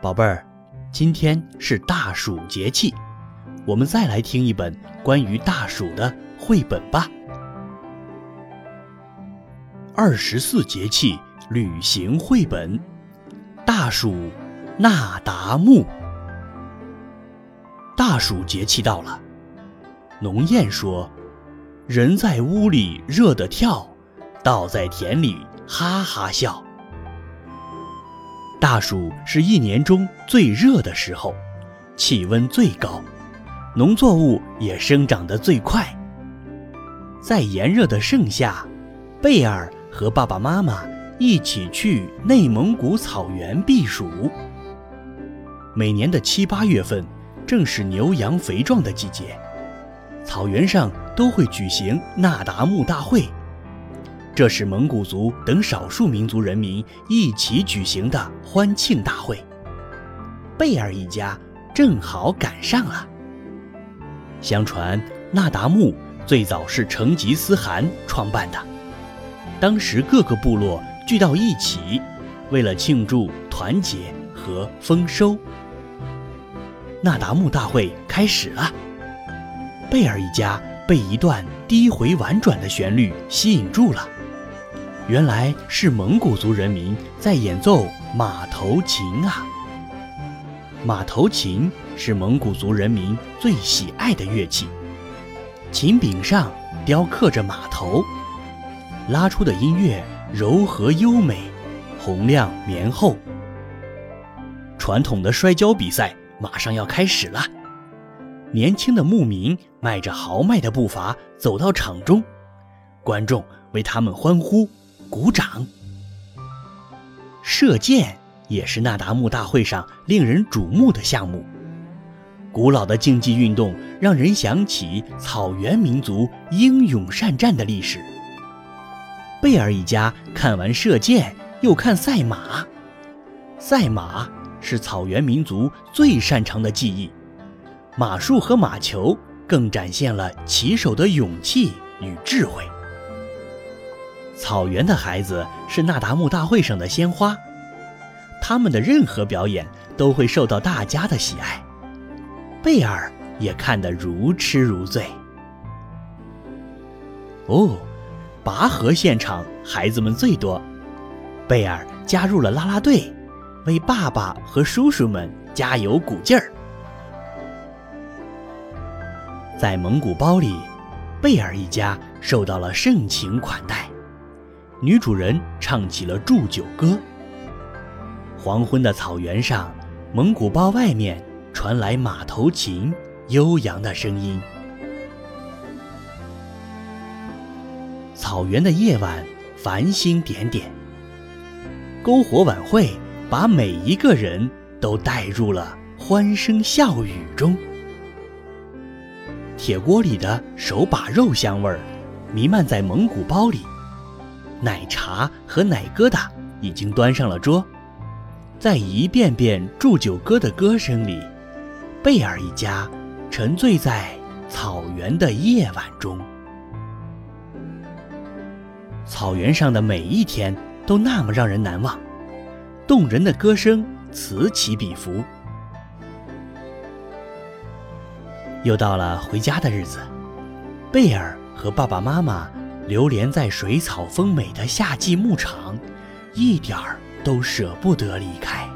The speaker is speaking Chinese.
宝贝儿，今天是大暑节气，我们再来听一本关于大暑的绘本吧。二十四节气旅行绘本，大暑那达慕。大暑节气到了，农谚说：“人在屋里热得跳，稻在田里哈哈笑。”大暑是一年中最热的时候，气温最高，农作物也生长得最快。在炎热的盛夏，贝尔和爸爸妈妈一起去内蒙古草原避暑。每年的七八月份，正是牛羊肥壮的季节，草原上都会举行那达慕大会。这是蒙古族等少数民族人民一起举行的欢庆大会。贝尔一家正好赶上了。相传，那达慕最早是成吉思汗创办的。当时各个部落聚到一起，为了庆祝团结和丰收。那达慕大会开始了。贝尔一家被一段低回婉转的旋律吸引住了。原来是蒙古族人民在演奏马头琴啊！马头琴是蒙古族人民最喜爱的乐器，琴柄上雕刻着马头，拉出的音乐柔和优美，洪亮绵厚。传统的摔跤比赛马上要开始了，年轻的牧民迈着豪迈的步伐走到场中，观众为他们欢呼。鼓掌。射箭也是那达慕大会上令人瞩目的项目。古老的竞技运动让人想起草原民族英勇善战的历史。贝尔一家看完射箭，又看赛马。赛马是草原民族最擅长的技艺，马术和马球更展现了骑手的勇气与智慧。草原的孩子是那达慕大会上的鲜花，他们的任何表演都会受到大家的喜爱。贝尔也看得如痴如醉。哦，拔河现场孩子们最多，贝尔加入了啦啦队，为爸爸和叔叔们加油鼓劲儿。在蒙古包里，贝尔一家受到了盛情款待。女主人唱起了祝酒歌。黄昏的草原上，蒙古包外面传来马头琴悠扬的声音。草原的夜晚繁星点点，篝火晚会把每一个人都带入了欢声笑语中。铁锅里的手把肉香味儿弥漫在蒙古包里。奶茶和奶疙瘩已经端上了桌，在一遍遍祝酒歌的歌声里，贝尔一家沉醉在草原的夜晚中。草原上的每一天都那么让人难忘，动人的歌声此起彼伏。又到了回家的日子，贝尔和爸爸妈妈。流连在水草丰美的夏季牧场，一点儿都舍不得离开。